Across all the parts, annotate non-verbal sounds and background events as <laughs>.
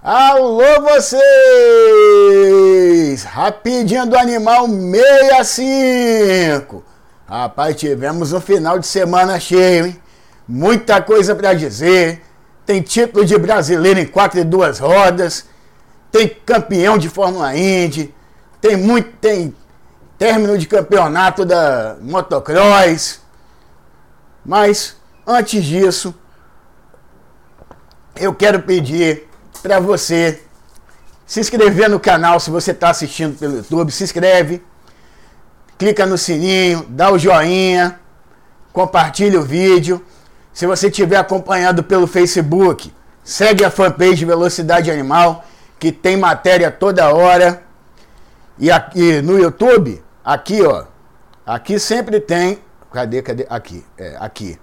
Alô vocês! Rapidinho do Animal 65. Rapaz, tivemos um final de semana cheio, hein? Muita coisa para dizer. Tem título de brasileiro em quatro e duas rodas. Tem campeão de Fórmula Indy. Tem muito, tem término de campeonato da motocross. Mas antes disso, eu quero pedir para você se inscrever no canal se você está assistindo pelo YouTube. Se inscreve, clica no sininho, dá o joinha, compartilha o vídeo. Se você estiver acompanhando pelo Facebook, segue a fanpage Velocidade Animal, que tem matéria toda hora. E aqui no YouTube, aqui ó, aqui sempre tem. Cadê, cadê? Aqui, é, aqui.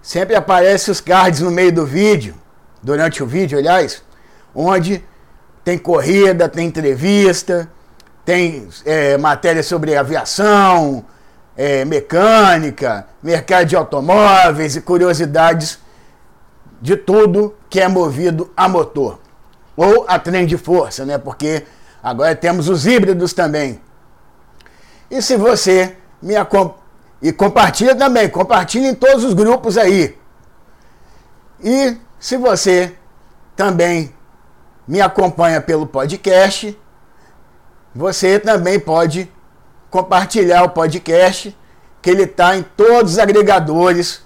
Sempre aparece os cards no meio do vídeo durante o vídeo, aliás, onde tem corrida, tem entrevista, tem é, matéria sobre aviação, é, mecânica, mercado de automóveis e curiosidades de tudo que é movido a motor. Ou a trem de força, né? Porque agora temos os híbridos também. E se você me acompanha. E compartilha também, compartilha em todos os grupos aí. E se você também me acompanha pelo podcast, você também pode compartilhar o podcast, que ele está em todos os agregadores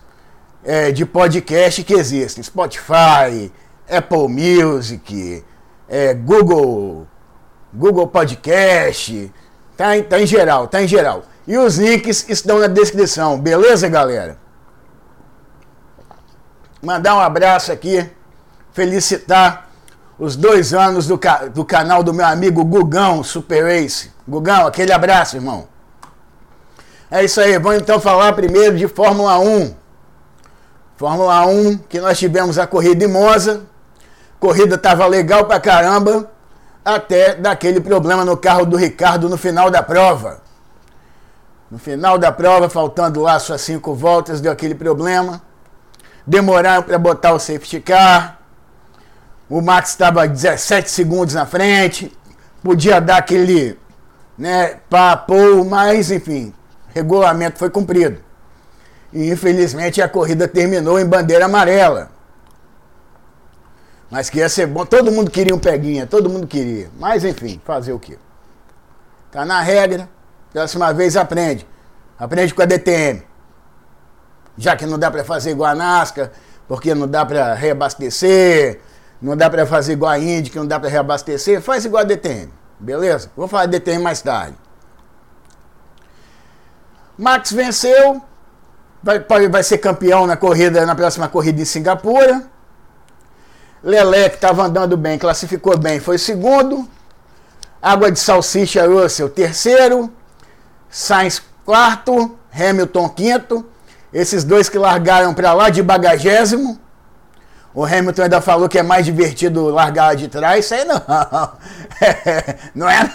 é, de podcast que existem: Spotify, Apple Music, é, Google, Google Podcast, tá, tá em geral, tá em geral. E os links estão na descrição, beleza, galera? mandar um abraço aqui, felicitar os dois anos do, ca do canal do meu amigo Gugão Super Ace. Gugão, aquele abraço, irmão. É isso aí, vamos então falar primeiro de Fórmula 1. Fórmula 1, que nós tivemos a corrida em Monza. Corrida tava legal pra caramba, até daquele problema no carro do Ricardo no final da prova. No final da prova, faltando lá suas cinco voltas, deu aquele problema demoraram para botar o safety car. O Max estava 17 segundos na frente, podia dar aquele né, papo, mas enfim, regulamento foi cumprido. E infelizmente a corrida terminou em bandeira amarela. Mas que ia ser bom, todo mundo queria um peguinha, todo mundo queria. Mas enfim, fazer o quê? Tá na regra, próxima vez aprende. Aprende com a DTM já que não dá para fazer igual a NASCAR, porque não dá para reabastecer, não dá para fazer igual a Indy, que não dá para reabastecer, faz igual a DTM, beleza? Vou falar de DTM mais tarde. Max venceu, vai, vai ser campeão na corrida, na próxima corrida em Singapura. Lelé, que estava andando bem, classificou bem, foi segundo. Água de Salsicha Russell, terceiro. Sainz, quarto. Hamilton, quinto. Esses dois que largaram para lá de bagagésimo. O Hamilton ainda falou que é mais divertido largar de trás. Isso aí não. É, <laughs> não é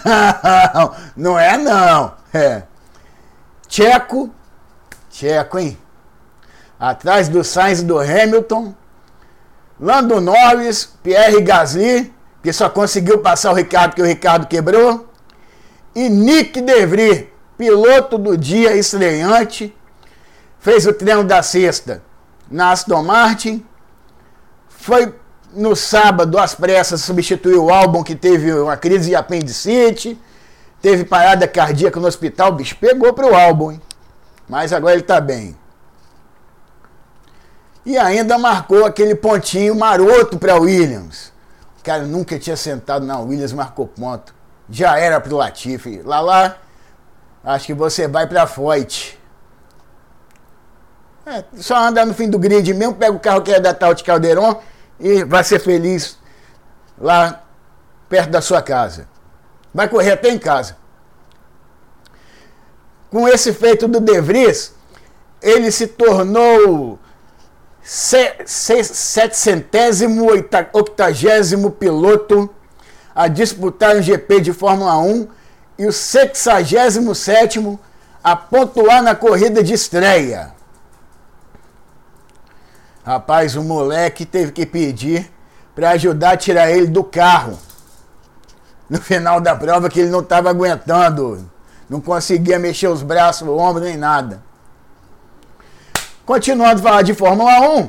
não. Não é não. É. Tcheco. Tcheco, hein? Atrás do Sainz e do Hamilton. Lando Norris, Pierre Gasly, que só conseguiu passar o Ricardo porque o Ricardo quebrou. E Nick DeVry, piloto do dia estreante fez o treino da sexta na Aston Martin, foi no sábado, às pressas, substituiu o álbum que teve uma crise de apendicite, teve parada cardíaca no hospital, o bicho pegou para o álbum, hein? mas agora ele está bem. E ainda marcou aquele pontinho maroto para Williams. O cara nunca tinha sentado na Williams, marcou ponto. Já era para o Latifi. Lá lá, acho que você vai para Foyt. É, só anda no fim do grid mesmo, pega o carro que é da Taut Calderon e vai ser feliz lá perto da sua casa. Vai correr até em casa. Com esse feito do De Vries, ele se tornou setecentésimo, octagésimo piloto a disputar um GP de Fórmula 1 e o sexagésimo sétimo a pontuar na corrida de estreia. Rapaz, o moleque teve que pedir para ajudar a tirar ele do carro. No final da prova que ele não estava aguentando, não conseguia mexer os braços, o ombro nem nada. Continuando a falar de Fórmula 1.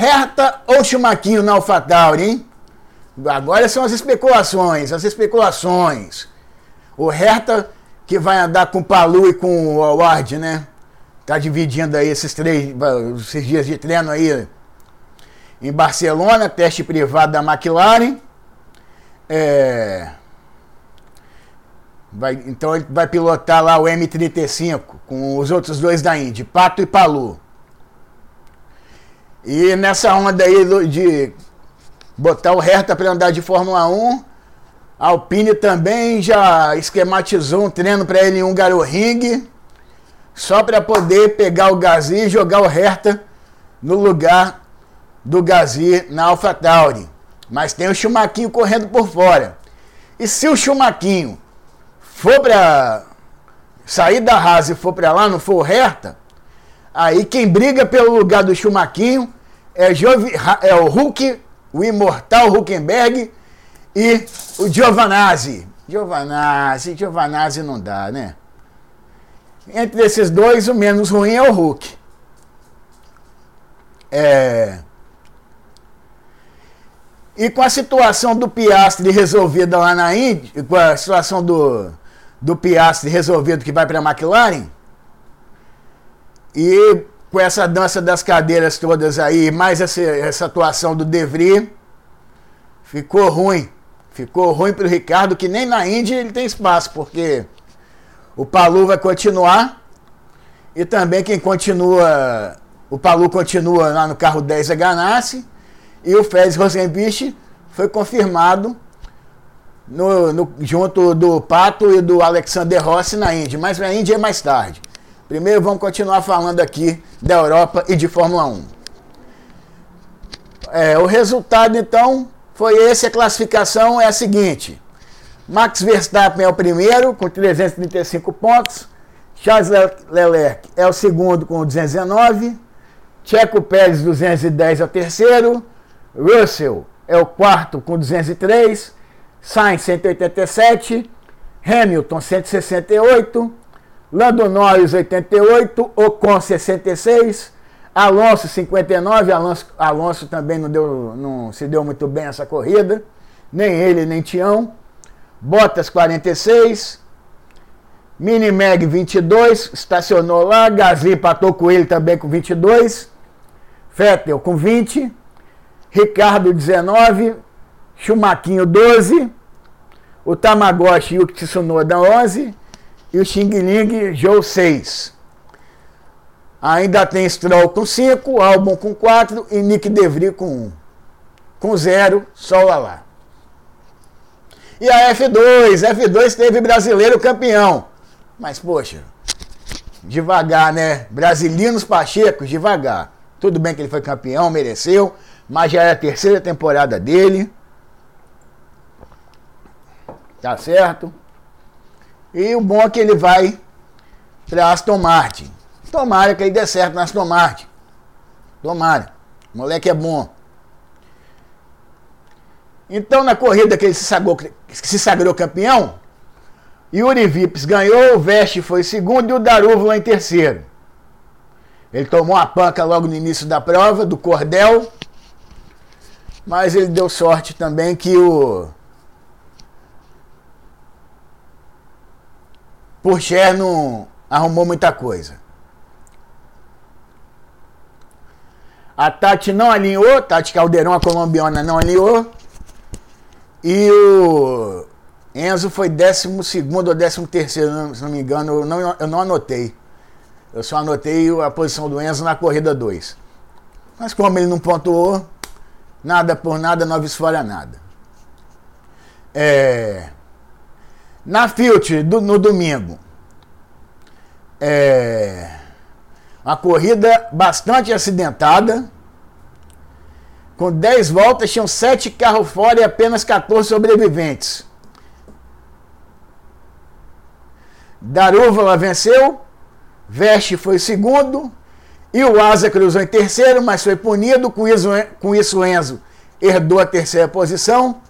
Herta ou Chumaquinho na AlphaTauri, hein? Agora são as especulações, as especulações. O Herta que vai andar com o Palu e com o Award, né? Tá dividindo aí esses três esses dias de treino aí em Barcelona, teste privado da McLaren. É, vai, então ele vai pilotar lá o M35 com os outros dois da Indy, Pato e Palu. E nessa onda aí de botar o Herta para andar de Fórmula 1, a Alpine também já esquematizou um treino para ele em um Ring, só para poder pegar o Gasly e jogar o Herta no lugar do Gasly na AlphaTauri. Mas tem o Chumaquinho correndo por fora. E se o Chumaquinho for para sair da Haas e for para lá, não for o Herta, aí quem briga pelo lugar do Chumaquinho é, Jovi, é o Hulk, o imortal Huckenberg e o Giovanazzi. Giovanazzi, Giovanazzi não dá, né? Entre esses dois, o menos ruim é o Hulk. É... E com a situação do Piastre resolvida lá na Índia, com a situação do, do Piastre resolvido que vai para a McLaren, e com essa dança das cadeiras todas aí, mais essa, essa atuação do Devry, ficou ruim. Ficou ruim para o Ricardo, que nem na Índia ele tem espaço, porque o Palu vai continuar e também quem continua, o Palu continua lá no carro 10 é Ganassi e o Félix Rosenbich foi confirmado no, no, junto do Pato e do Alexander Rossi na Índia, mas na Índia é mais tarde. Primeiro vamos continuar falando aqui da Europa e de Fórmula 1. É, o resultado então foi esse, a classificação é a seguinte. Max Verstappen é o primeiro, com 335 pontos. Charles Leclerc é o segundo, com 219. Checo Pérez, 210, é o terceiro. Russell é o quarto, com 203. Sainz, 187. Hamilton, 168. Lando Norris, 88. Ocon, 66. Alonso 59, Alonso, Alonso também não, deu, não se deu muito bem essa corrida, nem ele nem Tião. Bottas 46, Minimeg 22, estacionou lá, Gasly empatou com ele também com 22, Fettel com 20, Ricardo 19, Chumaquinho 12, o Tamagotchi o Tsunoda 11 e o Xing Ling Joe 6. Ainda tem Stroll com 5, Albon com 4 e Nick DeVry com 1. Com 0, só lá lá. E a F2, F2 teve brasileiro campeão. Mas, poxa, devagar, né? Brasilinos Pachecos, devagar. Tudo bem que ele foi campeão, mereceu, mas já é a terceira temporada dele. Tá certo? E o bom é que ele vai para Aston Martin. Tomara que ele dê certo na Aston Martin. Tomara. O moleque é bom. Então, na corrida que ele se sagrou, se sagrou campeão, Yuri Vips ganhou, o Veste foi segundo e o Darúvula em terceiro. Ele tomou uma panca logo no início da prova, do Cordel, mas ele deu sorte também que o Purcher não arrumou muita coisa. A Tati não alinhou, Tati Caldeirão, a colombiana, não alinhou. E o Enzo foi 12 ou 13, terceiro, se não me engano, eu não, eu não anotei. Eu só anotei a posição do Enzo na corrida 2. Mas como ele não pontuou, nada por nada, não esfolha nada. É, na Fiat, do, no domingo, é, uma corrida bastante acidentada. Com 10 voltas, tinham 7 carros fora e apenas 14 sobreviventes. Darúvala venceu, Veste foi segundo E o Asa cruzou em terceiro, mas foi punido. Com isso, com isso Enzo herdou a terceira posição.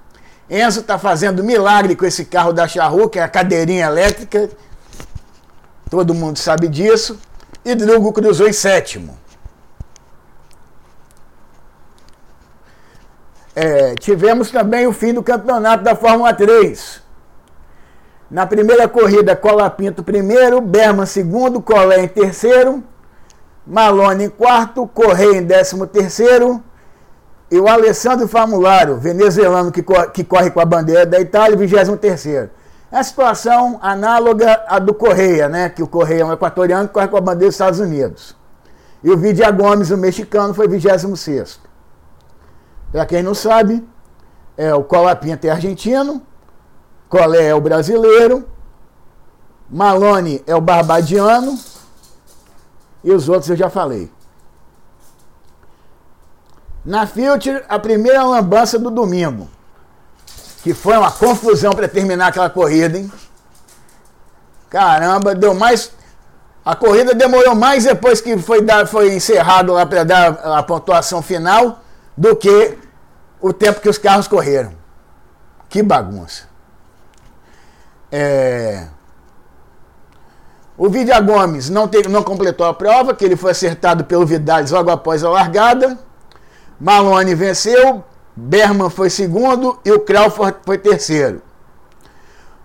Enzo está fazendo milagre com esse carro da Charru, que é a cadeirinha elétrica. Todo mundo sabe disso. E Drugo cruzou em sétimo. É, tivemos também o fim do campeonato da Fórmula 3. Na primeira corrida, Cola Pinto primeiro, Berman segundo, Colé em terceiro, Malone em quarto, Correia em décimo terceiro e o Alessandro Famularo, venezuelano que, corre, que corre com a bandeira da Itália, vigésimo terceiro. É a situação análoga à do Correia, né? Que o Correia é um equatoriano que corre com a bandeira dos Estados Unidos. E o Vidia Gomes, o mexicano, foi vigésimo sexto. Para quem não sabe, é o Cola Pinto é argentino, Colé é o brasileiro, Malone é o barbadiano e os outros eu já falei. Na Filter, a primeira lambança do domingo, que foi uma confusão para terminar aquela corrida, hein? Caramba, deu mais. A corrida demorou mais depois que foi, dar, foi encerrado lá para dar a pontuação final do que o tempo que os carros correram. Que bagunça. É... O Vidia Gomes não, teve, não completou a prova, que ele foi acertado pelo Vidal logo após a largada. Malone venceu, Berman foi segundo e o Crawford foi terceiro.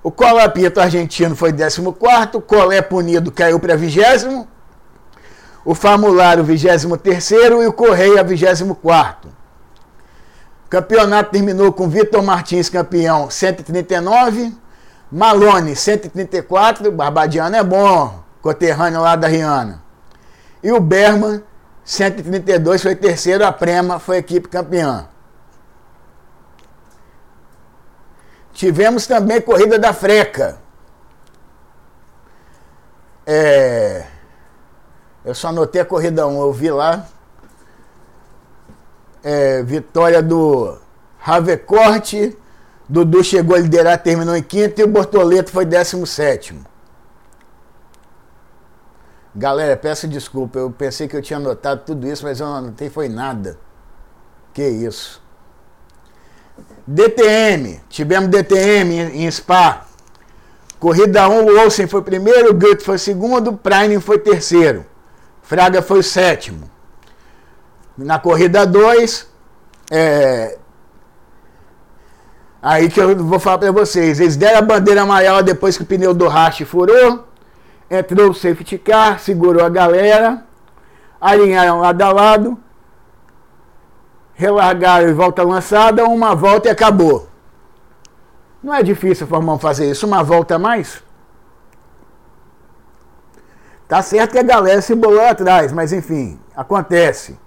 O Colapito argentino foi 14, Colé punido caiu para vigésimo, o Famularo 23 e o Correia 24. Campeonato terminou com Vitor Martins campeão 139, Malone, 134, Barbadiano é bom, coterrâneo lá da Rihanna. E o Berman, 132, foi terceiro, a Prema foi a equipe campeã. Tivemos também corrida da Freca. É, eu só anotei a corrida 1, eu vi lá. É, vitória do Ravecorte Dudu chegou a liderar, terminou em quinto e o Bortoleto foi décimo sétimo. Galera, peço desculpa, eu pensei que eu tinha anotado tudo isso, mas eu não anotei, foi nada. Que isso. DTM, tivemos DTM em, Spa. Corrida 1, o Olsen foi primeiro, o Goethe foi segundo, Prine foi terceiro. Fraga foi o sétimo. Na corrida 2, é, Aí que eu vou falar para vocês. Eles deram a bandeira amarela depois que o pneu do raste furou. Entrou o safety car, segurou a galera. Alinharam lado a lado. Relargaram e volta lançada. Uma volta e acabou. Não é difícil, Formão, fazer isso. Uma volta a mais. Tá certo que a galera se bolou atrás, mas enfim, acontece.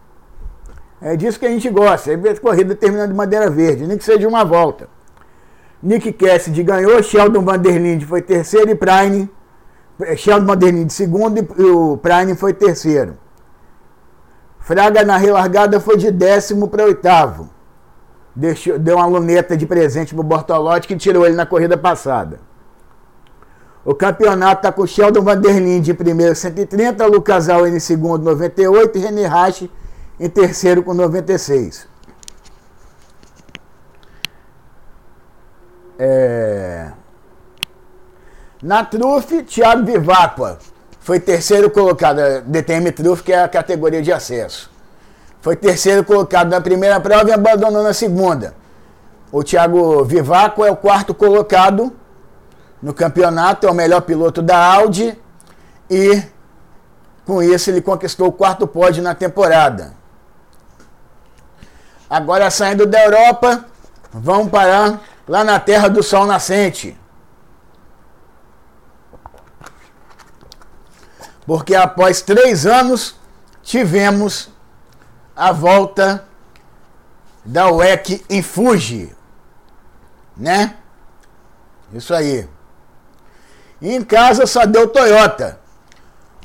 É disso que a gente gosta. É corrida terminando de madeira verde, nem que seja uma volta. Nick Cassidy ganhou, Sheldon Vanderlinde foi terceiro e Prine. Sheldon Vanderlinde segundo e o Prine foi terceiro. Fraga na relargada foi de décimo para oitavo. Deixou, deu uma luneta de presente para o Bortolotti que tirou ele na corrida passada. O campeonato está com Sheldon Vanderlinde em primeiro 130, Lucas Allen em segundo 98 e René Rache em terceiro com 96. É... Na Trufe, Thiago Vivacqua foi terceiro colocado, DTM Trufe, que é a categoria de acesso. Foi terceiro colocado na primeira prova e abandonou na segunda. O Thiago Vivacqua é o quarto colocado no campeonato, é o melhor piloto da Audi e com isso ele conquistou o quarto pódio na temporada. Agora saindo da Europa, vamos parar lá na terra do sol nascente. Porque após três anos tivemos a volta da WEC em Fuji, né? Isso aí. E em casa só deu Toyota.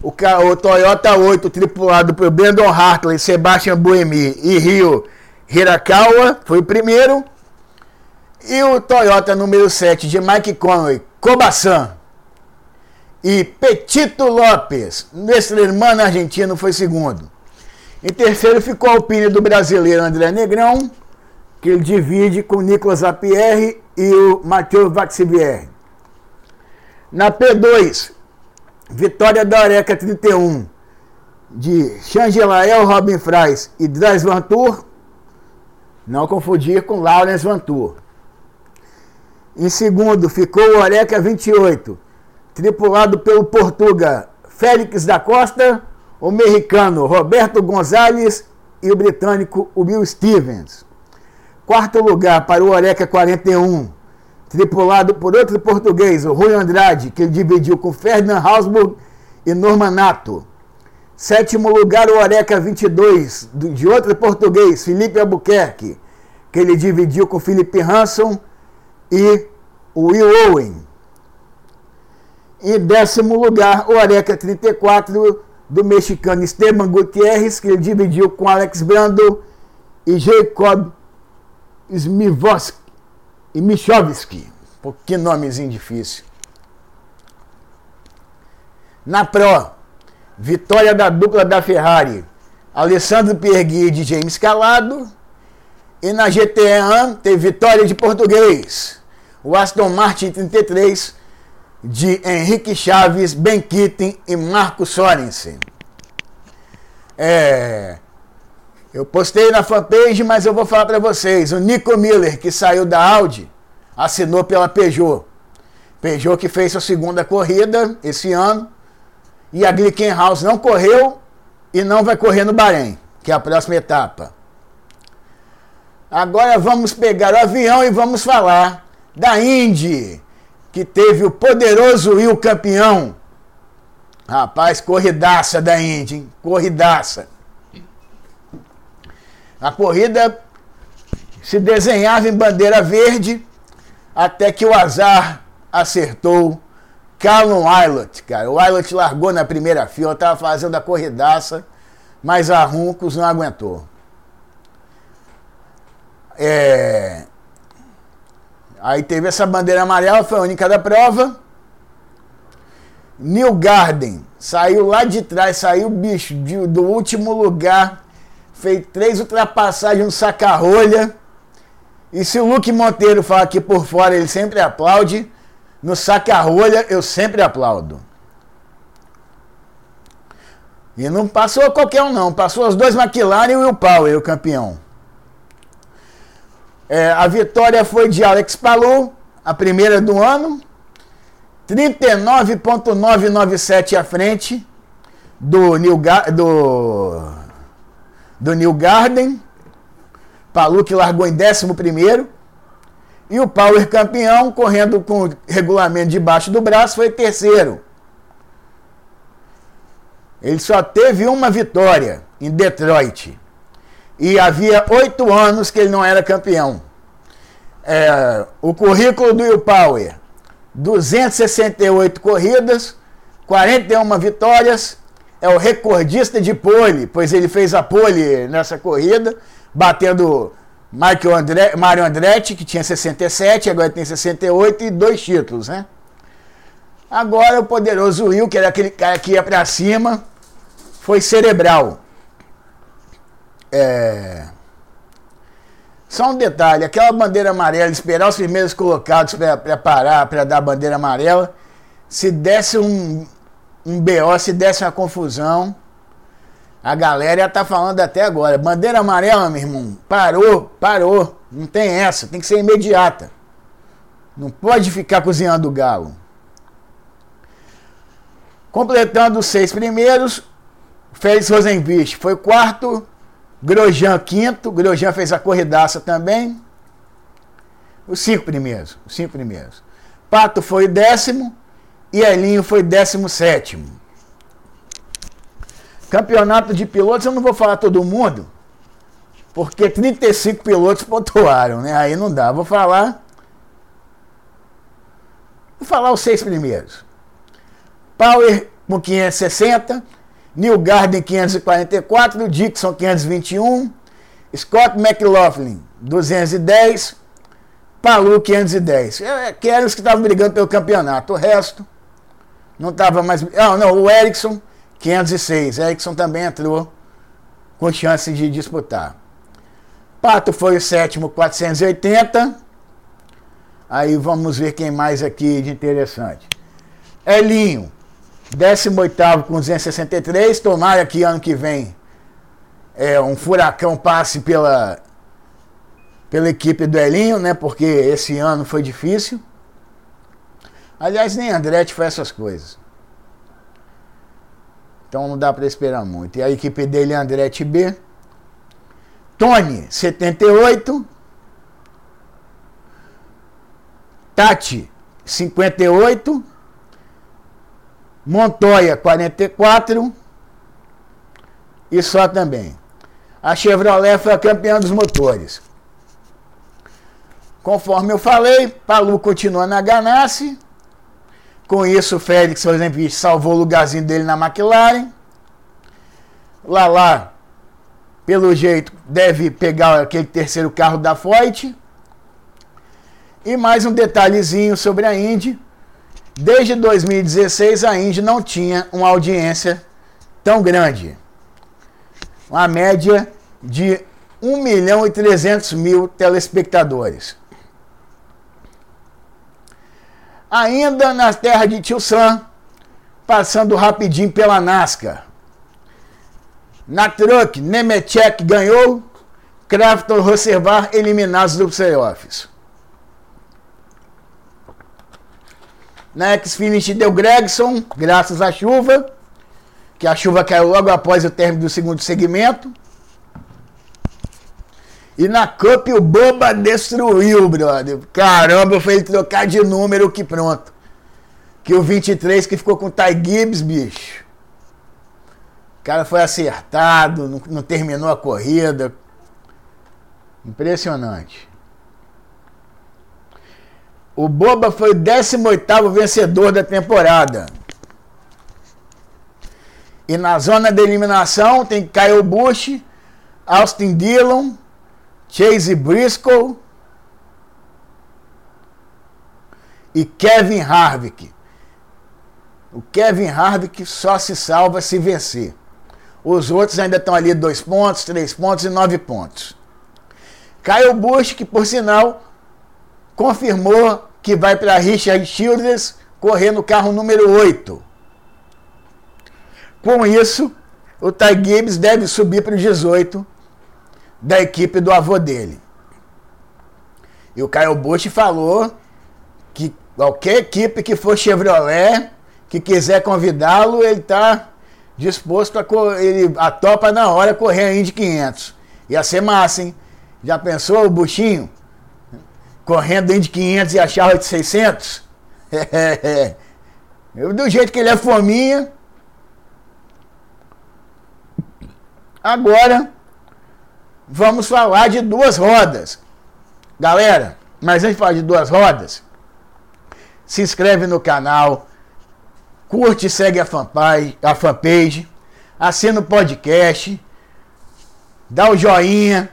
O, o Toyota 8 tripulado por Brandon Hartley, Sebastian Buemi e Rio Hirakawa foi o primeiro. E o Toyota número 7 de Mike Conway, Kobasan e Petito Lopes, nosso irmão argentino, foi segundo. Em terceiro ficou a Alpine do brasileiro André Negrão, que ele divide com Nicolas Lapierre e o Matheus Vaxivier. Na P2, vitória da Oreca 31, de Changelael Robin Fries e Dries Van Tour, não confundir com Lawrence Van Tour. Em segundo ficou o Oreca 28, tripulado pelo Portuga Félix da Costa, o mexicano Roberto Gonzalez e o britânico Will Stevens. Quarto lugar para o Oreca 41, tripulado por outro português, o Rui Andrade, que ele dividiu com Ferdinand Hausburg e Norman Nato. Sétimo lugar, o Oreca 22, de outro português, Felipe Albuquerque, que ele dividiu com Felipe Hanson e Will Owen. Em décimo lugar, o Oreca 34, do mexicano Esteban Gutierrez, que ele dividiu com Alex Brando e Jacob Smivoski e Michovski. Que nomezinho difícil. Na Pro, Vitória da dupla da Ferrari, Alessandro Piergui e James Calado. E na GT1 teve vitória de português, o Aston Martin 33 de Henrique Chaves, Ben Kitten e Marco Sorensen. É, eu postei na fanpage, mas eu vou falar para vocês. O Nico Miller, que saiu da Audi, assinou pela Peugeot. Peugeot que fez sua segunda corrida esse ano e a Glickenhaus não correu e não vai correr no Bahrein, que é a próxima etapa. Agora vamos pegar o avião e vamos falar da Indy, que teve o poderoso Will campeão. Rapaz, corridaça da Indy, hein? corridaça. A corrida se desenhava em bandeira verde até que o azar acertou Callum Wilot, cara. O Wilot largou na primeira fila, estava fazendo a corridaça, mas a Runcos não aguentou. É... Aí teve essa bandeira amarela, foi a única da prova. New Garden saiu lá de trás, saiu bicho de, do último lugar, fez três ultrapassagens no saca-rolha. E se o Luke Monteiro falar aqui por fora, ele sempre aplaude. No saca-rolha, eu sempre aplaudo. E não passou qualquer um, não. Passou os dois McLaren e o Power, o campeão. É, a vitória foi de Alex Palou, a primeira do ano. 39,997 à frente do New, do, do New Garden. Palu que largou em 11 primeiro. E o Power campeão, correndo com regulamento debaixo do braço, foi terceiro. Ele só teve uma vitória em Detroit. E havia oito anos que ele não era campeão. É, o currículo do Will Power: 268 corridas, 41 vitórias. É o recordista de pole, pois ele fez a pole nessa corrida, batendo Michael André, Mário Andretti, que tinha 67, agora tem 68 e dois títulos, né? Agora o poderoso Will, que era aquele cara que ia para cima, foi cerebral. É... Só um detalhe, aquela bandeira amarela, esperar os primeiros colocados para parar, para dar a bandeira amarela, se desse um, um BO, se desse uma confusão, a galera tá falando até agora. Bandeira amarela, meu irmão. Parou, parou. Não tem essa, tem que ser imediata. Não pode ficar cozinhando o galo. Completando os seis primeiros, Félix Rosenvich foi quarto, Grosjean quinto, Grosjean fez a corridaça também. Os cinco primeiros, os cinco primeiros. Pato foi décimo e Elinho foi décimo sétimo. Campeonato de pilotos, eu não vou falar todo mundo, porque 35 pilotos pontuaram, né? Aí não dá. Vou falar. Vou falar os seis primeiros. Power com 560, Neil Garden 544, Dixon 521, Scott McLaughlin 210, Palu 510. É, que eram os que estavam brigando pelo campeonato. O resto não estava mais. Ah, não, o Ericsson 506. Erickson também entrou com chance de disputar. Pato foi o sétimo, 480. Aí vamos ver quem mais aqui de interessante. Elinho, 18 com 263. Tomara que ano que vem é, um furacão passe pela, pela equipe do Elinho, né? Porque esse ano foi difícil. Aliás, nem Andretti faz essas coisas. Então não dá para esperar muito. E a equipe dele é Andretti B. Tony, 78. Tati, 58. Montoya, 44. E só também. A Chevrolet foi a campeã dos motores. Conforme eu falei, Palu continua na Ganassi. Com isso, o Félix, por exemplo, salvou o lugarzinho dele na McLaren. Lá pelo jeito, deve pegar aquele terceiro carro da Foyt. E mais um detalhezinho sobre a Indy. Desde 2016, a Indy não tinha uma audiência tão grande. Uma média de 1 milhão e 300 mil telespectadores. Ainda na terra de Tio Sam, passando rapidinho pela NASCAR. Na truck, Nemechek ganhou, Crafton Roservar eliminados do playoffs. Na X-Finish deu Gregson, graças à chuva, que a chuva caiu logo após o término do segundo segmento. E na Cup o Boba destruiu, brother. Caramba, foi ele trocar de número que pronto. Que o 23 que ficou com o Ty Gibbs, bicho. O cara foi acertado, não, não terminou a corrida. Impressionante. O Boba foi o 18 vencedor da temporada. E na zona de eliminação tem Kyle Busch, Austin Dillon, Chase Briscoe e Kevin Harvick. O Kevin Harvick só se salva se vencer. Os outros ainda estão ali dois pontos, três pontos e nove pontos. Kyle Busch, que por sinal confirmou que vai para Richard Childress correr no carro número 8. Com isso, o Ty Gibbs deve subir para o 18 da equipe do avô dele. E o Kyle Busch falou que qualquer equipe que for Chevrolet, que quiser convidá-lo, ele está disposto a ele a topa na hora correr a Indy 500. Ia ser massa, hein? Já pensou o buchinho correndo Indy 500 e a Charlotte 600? Do jeito que ele é fominha. Agora, vamos falar de duas rodas. Galera, mas antes de falar de duas rodas, se inscreve no canal, curte e segue a fanpage, a fanpage, assina o podcast, dá o joinha,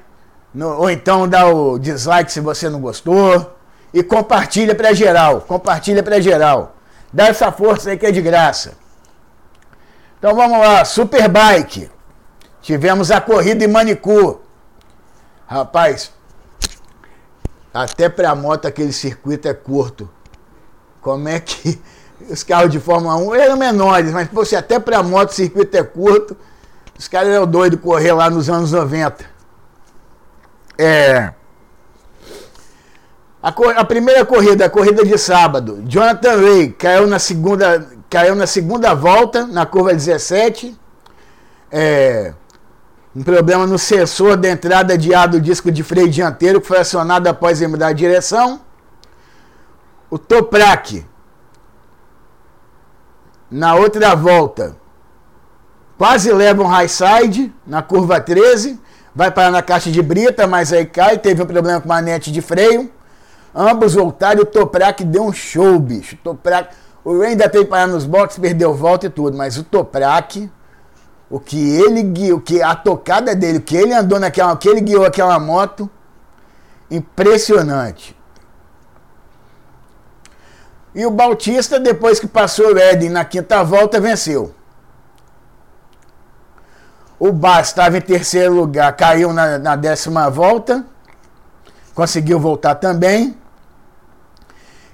no, ou então dá o dislike se você não gostou, e compartilha para geral, compartilha para geral. Dá essa força aí que é de graça. Então vamos lá, Superbike. Tivemos a corrida em Manicur. Rapaz, até para moto aquele circuito é curto. Como é que <laughs> os carros de Fórmula 1 eram menores, mas você até para moto o circuito é curto. Os caras eram doidos correr lá nos anos 90. É. A, a, primeira corrida, a corrida de sábado, Jonathan Ray caiu na segunda, caiu na segunda volta, na curva 17. É, um problema no sensor da entrada de ar do disco de freio dianteiro que foi acionado após ele mudar de direção. O Toprak na outra volta, quase leva um high side na curva 13, vai parar na caixa de brita, mas aí cai, teve um problema com a manete de freio. Ambos voltaram o Toprak deu um show, bicho. O Toprak, o Ray ainda teve que parar nos boxes, perdeu volta e tudo, mas o Toprak, o que ele guiou, que a tocada dele, o que ele andou naquela, o que ele guiou aquela moto, impressionante. E o Bautista, depois que passou o Eden na quinta volta, venceu. O Bas estava em terceiro lugar, caiu na, na décima volta. Conseguiu voltar também.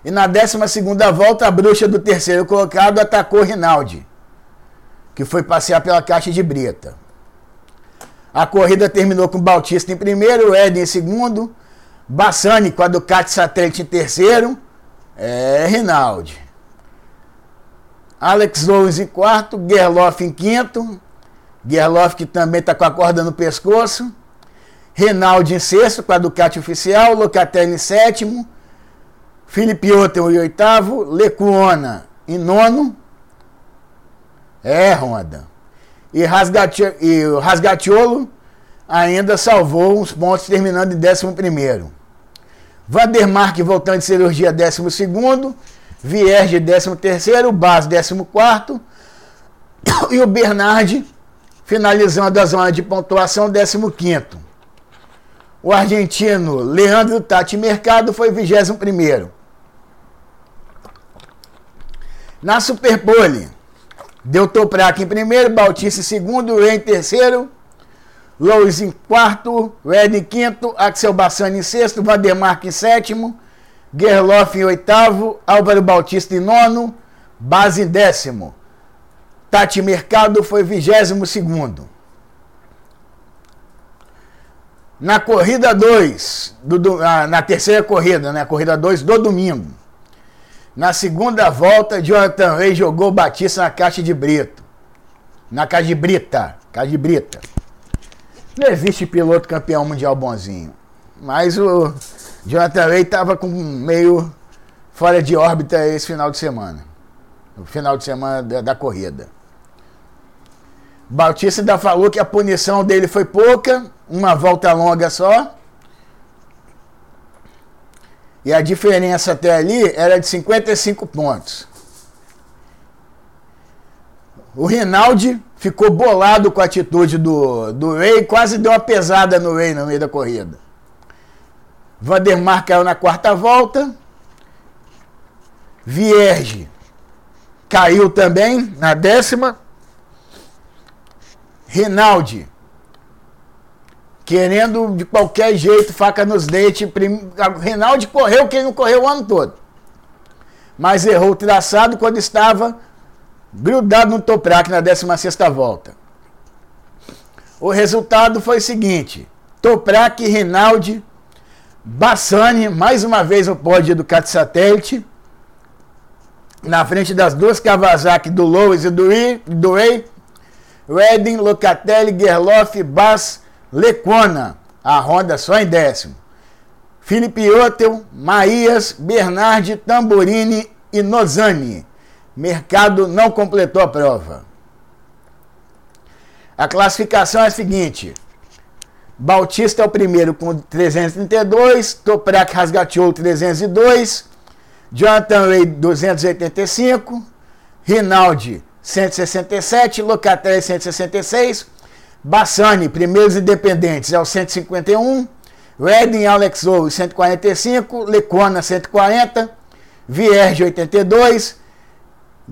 E na décima segunda volta, a bruxa do terceiro colocado atacou Rinaldi, que foi passear pela caixa de brita. A corrida terminou com Bautista em primeiro, Ed em segundo, Bassani com a Ducati Satélite em terceiro, é Rinaldi. Alex Lowenz em quarto, Gerloff em quinto, Gerloff que também está com a corda no pescoço, Rinaldi em sexto com a Ducati oficial, Locatelli em sétimo, Felipe Otten em oitavo, Lecuona em nono, é Ronda. E, Rasgati, e o Rasgatiolo ainda salvou uns pontos, terminando em décimo primeiro. Vandermark voltando de cirurgia, décimo segundo. Vierge, décimo terceiro. Bas, décimo quarto. E o Bernardi finalizando a zona de pontuação, décimo quinto. O argentino Leandro Tati Mercado foi vigésimo primeiro. Na Superpole, deu Toprak em primeiro, Bautista em segundo, Ren em terceiro, Lois em quarto, Red em quinto, Axel Bassani em sexto, Vandermark em sétimo, Gerloff em oitavo, Álvaro Bautista em nono, Base em décimo. Tati Mercado foi vigésimo segundo. Na corrida 2, ah, na terceira corrida, né? Corrida 2 do domingo. Na segunda volta, Jonathan Rey jogou Batista na caixa de brito. Na caixa de brita. Caixa de brita. Não existe piloto campeão mundial bonzinho. Mas o Jonathan Ray estava com meio fora de órbita esse final de semana. No final de semana da, da corrida. Bautista ainda falou que a punição dele foi pouca, uma volta longa só. E a diferença até ali era de 55 pontos. O Rinaldi ficou bolado com a atitude do, do Rei, quase deu uma pesada no Rei no meio da corrida. Vandermar caiu na quarta volta. Vierge caiu também na décima. Rinaldi, querendo de qualquer jeito, faca nos dentes. Prim... Rinaldi correu quem não correu o ano todo. Mas errou o traçado quando estava grudado no Toprak na 16 volta. O resultado foi o seguinte: Toprak, Rinaldi, Bassani, mais uma vez o pódio do Cat Satélite, na frente das duas Kawasaki do Lois e do, Ray, Redding, Locatelli, Gerloff, Bass, Lecona, a Honda só em décimo. Felipe Otel, Maías, Bernardi, Tamborini e Nozani. Mercado não completou a prova. A classificação é a seguinte: Bautista é o primeiro com 332, Toprak Rasgatiol 302, Jonathan Ray 285, Rinaldi 167, Locatelli 166, Bassani, primeiros independentes, é o 151, Redding Alex Ou 145, Lecona 140, Vierge 82,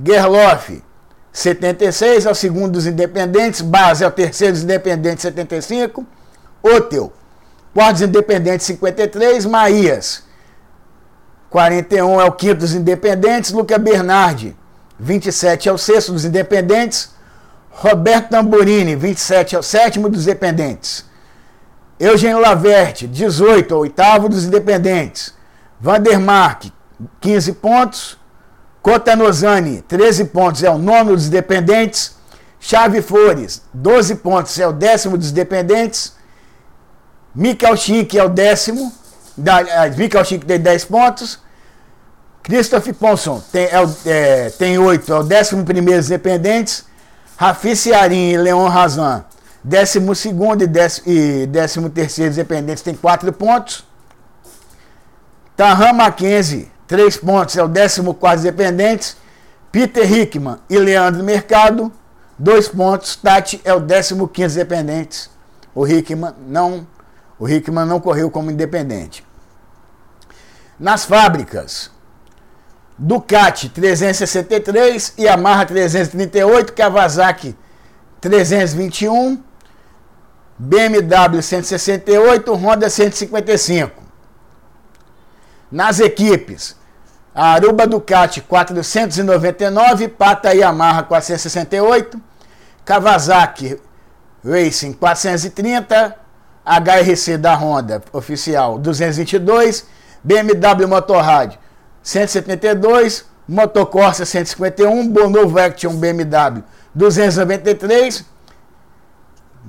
Gerloff, 76 é o segundo dos independentes, Base é o terceiro dos independentes, 75, Otel, quarto dos independentes, 53, Maías, 41 é o quinto dos independentes, Luca Bernardi, 27 é o sexto dos independentes, Roberto Tamburini, 27 é o sétimo dos independentes, Eugênio Laverte, 18 é oitavo dos independentes, Vandermark, 15 pontos, Cotanozani, 13 pontos, é o nono dos dependentes. Chave Flores, 12 pontos, é o décimo dos dependentes. Mikael Schick é o décimo. Da, Mikael Schick tem 10 pontos. Christoph Ponson tem, é, é, tem 8, é o décimo primeiro dos dependentes. Rafi Ciarim e Leon Razan, décimo segundo e décimo, e décimo terceiro dos dependentes, tem 4 pontos. Taham Mackenzie, Três pontos é o 14 dependentes. Peter Hickman e Leandro Mercado. Dois pontos. Tati é o 15 dependentes. O Hickman não, o Hickman não correu como independente. Nas fábricas, Ducati 363, Yamaha 338, Kawasaki 321, BMW 168, Honda 155. Nas equipes, Aruba Ducati 499, Pata Yamaha 468, Kawasaki Racing 430, HRC da Honda oficial 222, BMW Motorrad 172, Motocorsa 151, Bonovo Action BMW 293,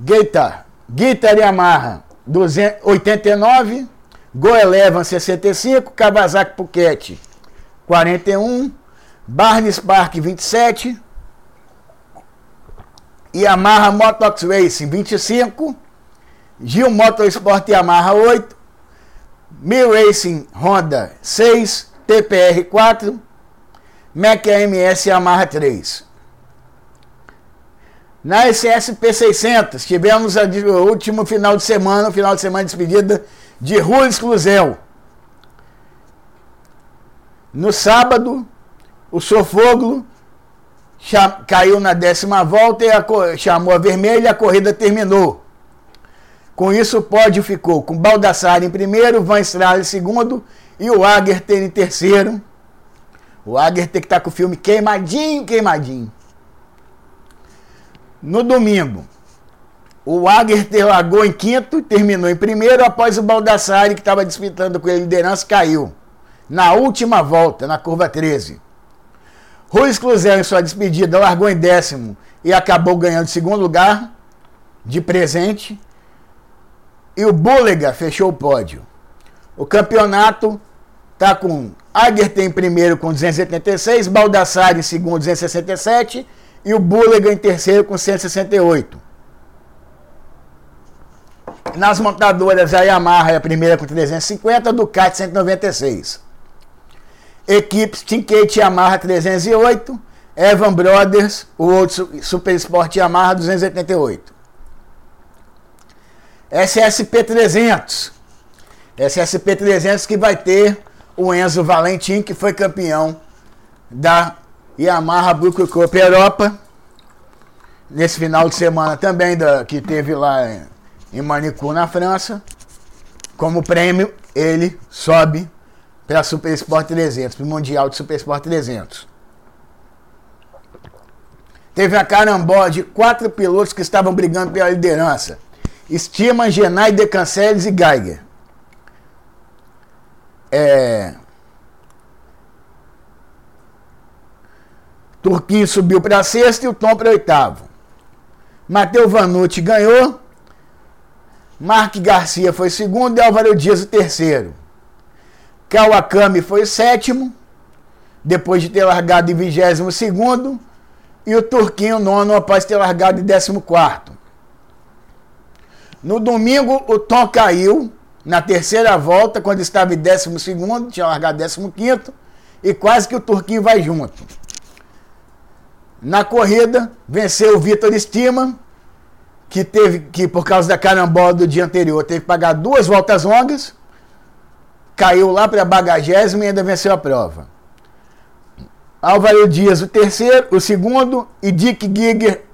Guitar, Guitar Yamaha 289, Go Eleven 65, Kawasaki Phuket 41, Barnes Park 27, Yamaha Motox Racing 25, Gil Motorsport Yamaha 8, Mil Racing Honda 6, TPR 4, Mac AMS Yamaha 3. Na SSP 600, tivemos o último final de semana, o final de semana de despedida de Rules Cluzel. No sábado, o Sofoglo caiu na décima volta e a, chamou a vermelha e a corrida terminou. Com isso, o pódio ficou com Baldassare em primeiro, Van Estrada em segundo e o Agerter em terceiro. O Agerter que está com o filme queimadinho, queimadinho. No domingo, o Agerter largou em quinto, terminou em primeiro, após o Baldassare, que estava disputando com a liderança, caiu. Na última volta, na curva 13. Ruiz Cruzeiro, em sua despedida, largou em décimo e acabou ganhando segundo lugar de presente. E o Búlega fechou o pódio. O campeonato está com Agerter em primeiro com 286, Baldassare em segundo 267 e o Bulligan em terceiro com 168. Nas montadoras, a Yamaha é a primeira com 350, a Ducati 196. Equipes Tinkate Yamaha 308, Evan Brothers, o outro Super Sport Yamaha 288. SSP 300. SSP 300 que vai ter o Enzo Valentim, que foi campeão da Yamaha Buick Cup Europa. Nesse final de semana também, da, que teve lá em, em Manicourt, na França. Como prêmio, ele sobe para a Super Sport 300, para o Mundial de Super Sport 300. Teve a carambó de quatro pilotos que estavam brigando pela liderança. Estima, Genai, Decanceles e Geiger. É, Turquinho subiu para sexto e o Tom para oitavo. Matheus Vanucci ganhou. Mark Garcia foi segundo e Álvaro Dias o terceiro. Kawakami foi sétimo, depois de ter largado em vigésimo segundo. E o Turquinho nono após ter largado em décimo quarto. No domingo, o Tom caiu na terceira volta, quando estava em décimo segundo, tinha largado décimo quinto, e quase que o Turquinho vai junto. Na corrida, venceu o Vitor Estima, que teve que, por causa da carambola do dia anterior, teve que pagar duas voltas longas, caiu lá para a bagagésima e ainda venceu a prova. Álvaro Dias, o terceiro, o segundo, e Dick Giger,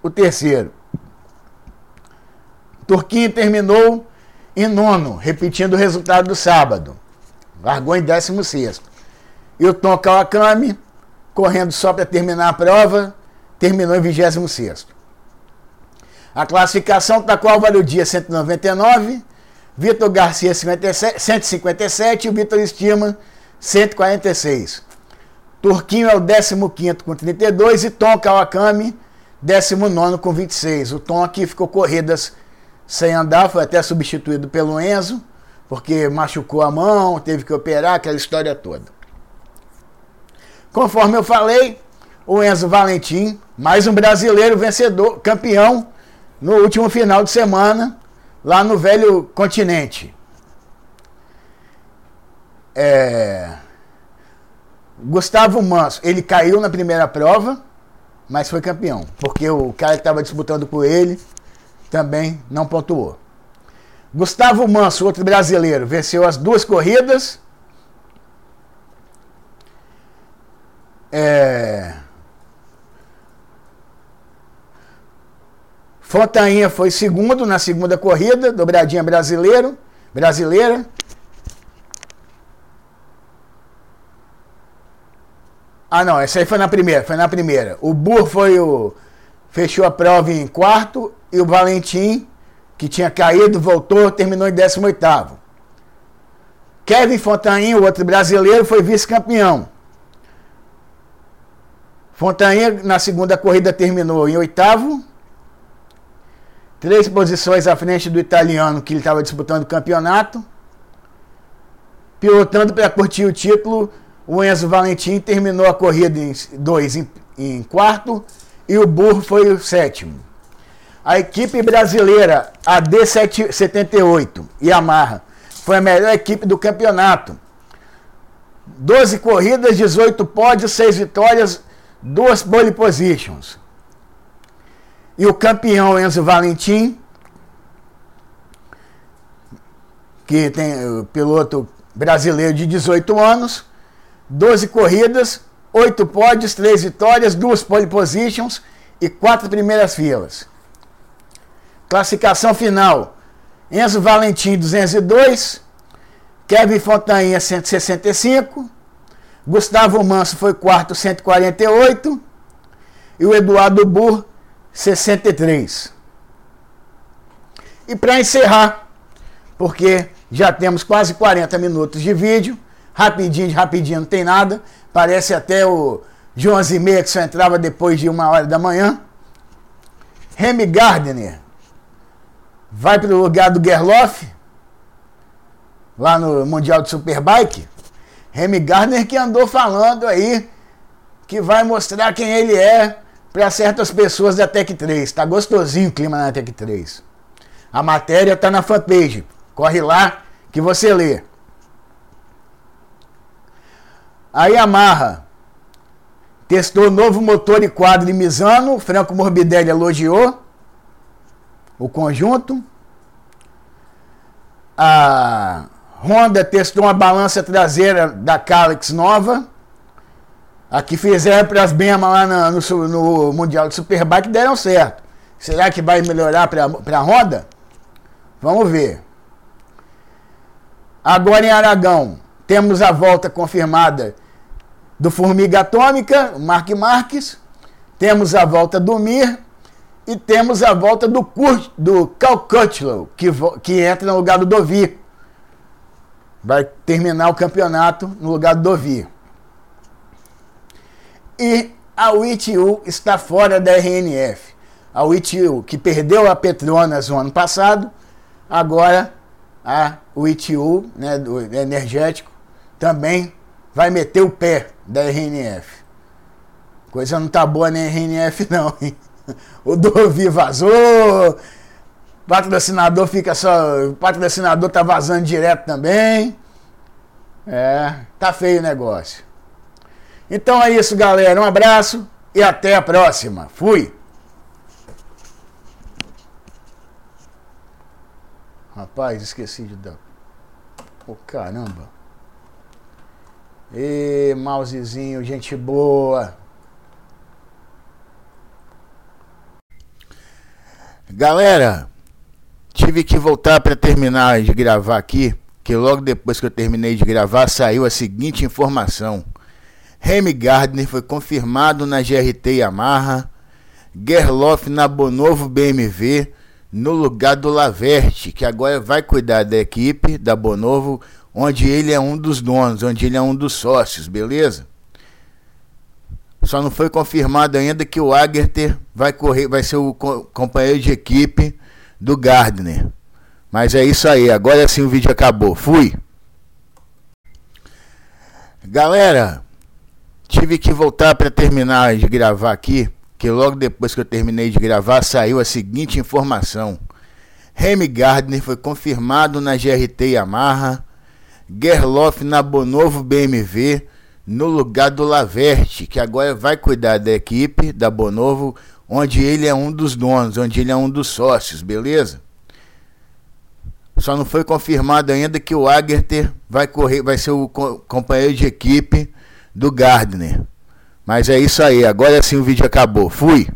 o terceiro. Turquinho terminou em nono, repetindo o resultado do sábado. Largou em décimo sexto. E o Tom Kawakami correndo só para terminar a prova, terminou em 26. A classificação está com Álvaro Dias 199, Vitor Garcia 57, 157 e o Vitor Estima 146. Turquinho é o 15 com 32 e Tom Kawakami 19 com 26. O Tom aqui ficou corridas sem andar, foi até substituído pelo Enzo, porque machucou a mão, teve que operar, aquela história toda. Conforme eu falei, o Enzo Valentim, mais um brasileiro vencedor, campeão no último final de semana, lá no velho continente. É... Gustavo Manso, ele caiu na primeira prova, mas foi campeão, porque o cara que estava disputando com ele também não pontuou. Gustavo Manso, outro brasileiro, venceu as duas corridas é... Fontainha foi segundo na segunda corrida, dobradinha brasileiro, brasileira. Ah, não, essa aí foi na primeira, foi na primeira. O Burr foi o fechou a prova em quarto e o Valentim, que tinha caído, voltou, terminou em 18º. Kevin Fontainha, o outro brasileiro, foi vice-campeão. Fontainha, na segunda corrida, terminou em oitavo. Três posições à frente do italiano, que ele estava disputando o campeonato. Pilotando para curtir o título, o Enzo Valentim terminou a corrida em dois em, em quarto e o Burro foi o sétimo. A equipe brasileira, a D78 Yamaha, foi a melhor equipe do campeonato. 12 corridas, 18 pódios, 6 vitórias, duas pole positions. E o campeão Enzo Valentim, que tem piloto brasileiro de 18 anos, 12 corridas, 8 pódios, 3 vitórias, duas pole positions e 4 primeiras filas. Classificação final: Enzo Valentim 202, Kevin Fontainha 165, Gustavo Manso foi quarto 148 e o Eduardo Burr 63. E para encerrar, porque já temos quase 40 minutos de vídeo, rapidinho, rapidinho, não tem nada, parece até o de 11 e meia que só entrava depois de uma hora da manhã. Remy Gardner vai para o lugar do Gerloff, lá no Mundial de Superbike. Remy Gardner que andou falando aí que vai mostrar quem ele é para certas pessoas da Tech 3. Tá gostosinho o clima na Tech 3. A matéria tá na fanpage. Corre lá que você lê. A Yamaha testou novo motor e quadro de Misano. Franco Morbidelli elogiou o conjunto. A Honda testou uma balança traseira da Calix nova. A que fizeram para as Bema lá no, no, no, Mundial de Superbike deram certo. Será que vai melhorar para a Honda? Vamos ver. Agora em Aragão, temos a volta confirmada do Formiga Atômica, Mark Marques. Temos a volta do Mir. E temos a volta do, Kurt, do Cal Cutlow, que, que entra no lugar do Dovir vai terminar o campeonato no lugar do Dovi. E a UITU está fora da RNF. A UITU, que perdeu a Petronas no ano passado, agora a UITU, né, do energético, também vai meter o pé da RNF. Coisa não tá boa na RNF <laughs> não, hein? <laughs> O Dovi vazou, patrocinador fica só. O patrocinador tá vazando direto também. É, tá feio o negócio. Então é isso, galera. Um abraço e até a próxima. Fui! Rapaz, esqueci de dar. Oh, caramba. E mousezinho, gente boa. Galera, tive que voltar para terminar de gravar aqui, que logo depois que eu terminei de gravar saiu a seguinte informação. Remy Gardner foi confirmado na GRT Yamaha, Gerloff na Bonovo BMW, no lugar do Laverte, que agora vai cuidar da equipe da Bonovo, onde ele é um dos donos, onde ele é um dos sócios, beleza? Só não foi confirmado ainda que o Agerter vai correr, vai ser o companheiro de equipe do Gardner. Mas é isso aí, agora sim o vídeo acabou. Fui! Galera, tive que voltar para terminar de gravar aqui, que logo depois que eu terminei de gravar saiu a seguinte informação. Remy Gardner foi confirmado na GRT Yamaha, Gerloff na Bonovo BMW, no lugar do Laverte, que agora vai cuidar da equipe da Bonovo, onde ele é um dos donos, onde ele é um dos sócios, beleza? Só não foi confirmado ainda que o Agerter vai correr, vai ser o companheiro de equipe do Gardner. Mas é isso aí, agora sim o vídeo acabou. Fui.